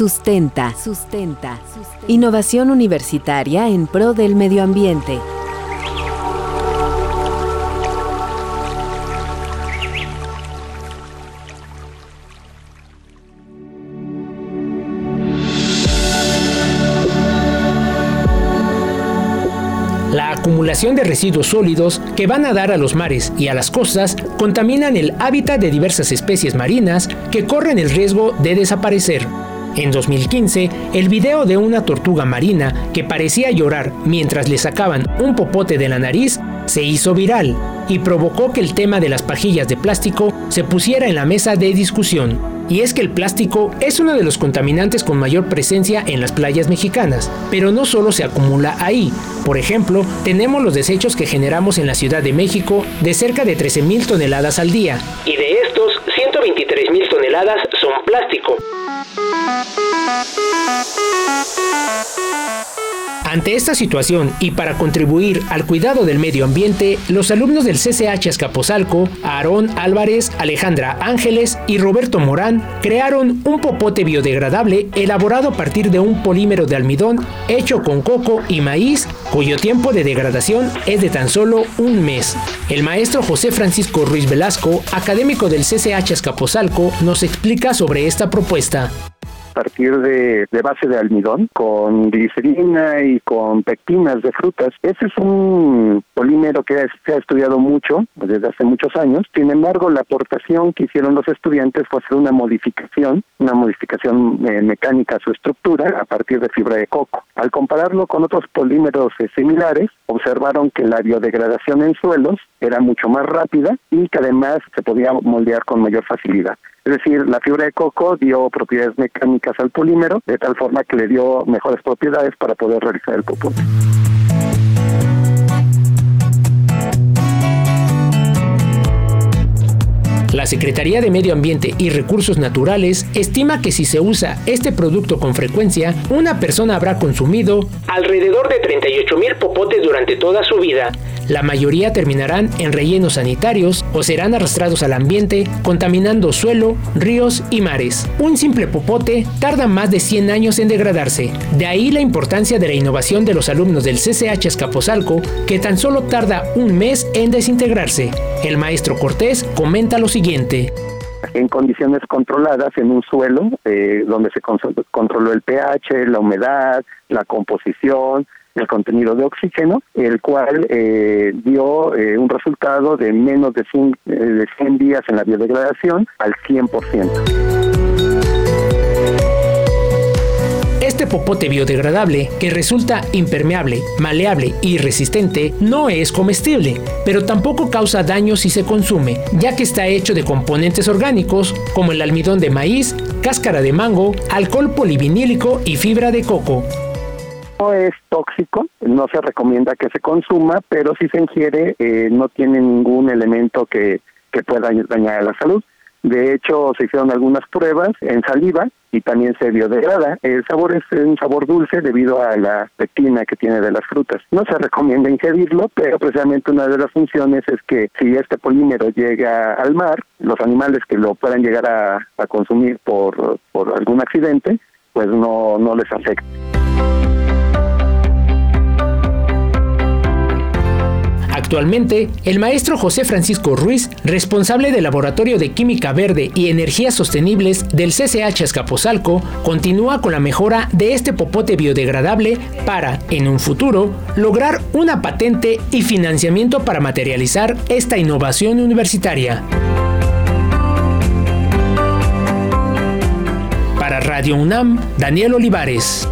Sustenta. Sustenta. Innovación universitaria en pro del medio ambiente. La acumulación de residuos sólidos que van a dar a los mares y a las costas contaminan el hábitat de diversas especies marinas que corren el riesgo de desaparecer. En 2015, el video de una tortuga marina que parecía llorar mientras le sacaban un popote de la nariz se hizo viral y provocó que el tema de las pajillas de plástico se pusiera en la mesa de discusión. Y es que el plástico es uno de los contaminantes con mayor presencia en las playas mexicanas, pero no solo se acumula ahí. Por ejemplo, tenemos los desechos que generamos en la Ciudad de México de cerca de 13.000 toneladas al día. Y de estos, 123.000 toneladas son plástico. Thank you. Ante esta situación y para contribuir al cuidado del medio ambiente, los alumnos del CCH Escaposalco, Aarón Álvarez, Alejandra Ángeles y Roberto Morán, crearon un popote biodegradable elaborado a partir de un polímero de almidón hecho con coco y maíz, cuyo tiempo de degradación es de tan solo un mes. El maestro José Francisco Ruiz Velasco, académico del CCH Escaposalco, nos explica sobre esta propuesta partir de, base de almidón con glicerina y con pectinas de frutas. Ese es un polímero que se ha estudiado mucho desde hace muchos años. Sin embargo, la aportación que hicieron los estudiantes fue hacer una modificación, una modificación eh, mecánica a su estructura a partir de fibra de coco. Al compararlo con otros polímeros eh, similares, observaron que la biodegradación en suelos era mucho más rápida y que además se podía moldear con mayor facilidad. Es decir, la fibra de coco dio propiedades mecánicas al polímero, de tal forma que le dio mejores propiedades para poder realizar el popote. La Secretaría de Medio Ambiente y Recursos Naturales estima que si se usa este producto con frecuencia, una persona habrá consumido alrededor de 38 mil popotes durante toda su vida. La mayoría terminarán en rellenos sanitarios o serán arrastrados al ambiente, contaminando suelo, ríos y mares. Un simple popote tarda más de 100 años en degradarse. De ahí la importancia de la innovación de los alumnos del CCH Escaposalco, que tan solo tarda un mes en desintegrarse. El maestro Cortés comenta lo siguiente en condiciones controladas en un suelo eh, donde se controló el pH, la humedad, la composición, el contenido de oxígeno, el cual eh, dio eh, un resultado de menos de 100, de 100 días en la biodegradación al 100%. Este popote biodegradable, que resulta impermeable, maleable y resistente, no es comestible, pero tampoco causa daño si se consume, ya que está hecho de componentes orgánicos como el almidón de maíz, cáscara de mango, alcohol polivinílico y fibra de coco. No es tóxico, no se recomienda que se consuma, pero si se ingiere eh, no tiene ningún elemento que, pueda dañar la salud. De hecho, se hicieron algunas pruebas en saliva y también se biodegrada. El sabor es un sabor dulce debido a la pectina que tiene de las frutas. No se recomienda ingerirlo, pero precisamente una de las funciones es que si este polímero llega al mar, los animales que lo puedan llegar a, consumir por, por algún accidente, pues no, no les afecta. Actualmente, el maestro José Francisco Ruiz, responsable del Laboratorio de Química Verde y Energías Sostenibles del CCH Escaposalco, continúa con la mejora de este popote biodegradable para, en un futuro, lograr una patente y financiamiento para materializar esta innovación universitaria. Para Radio UNAM, Daniel Olivares.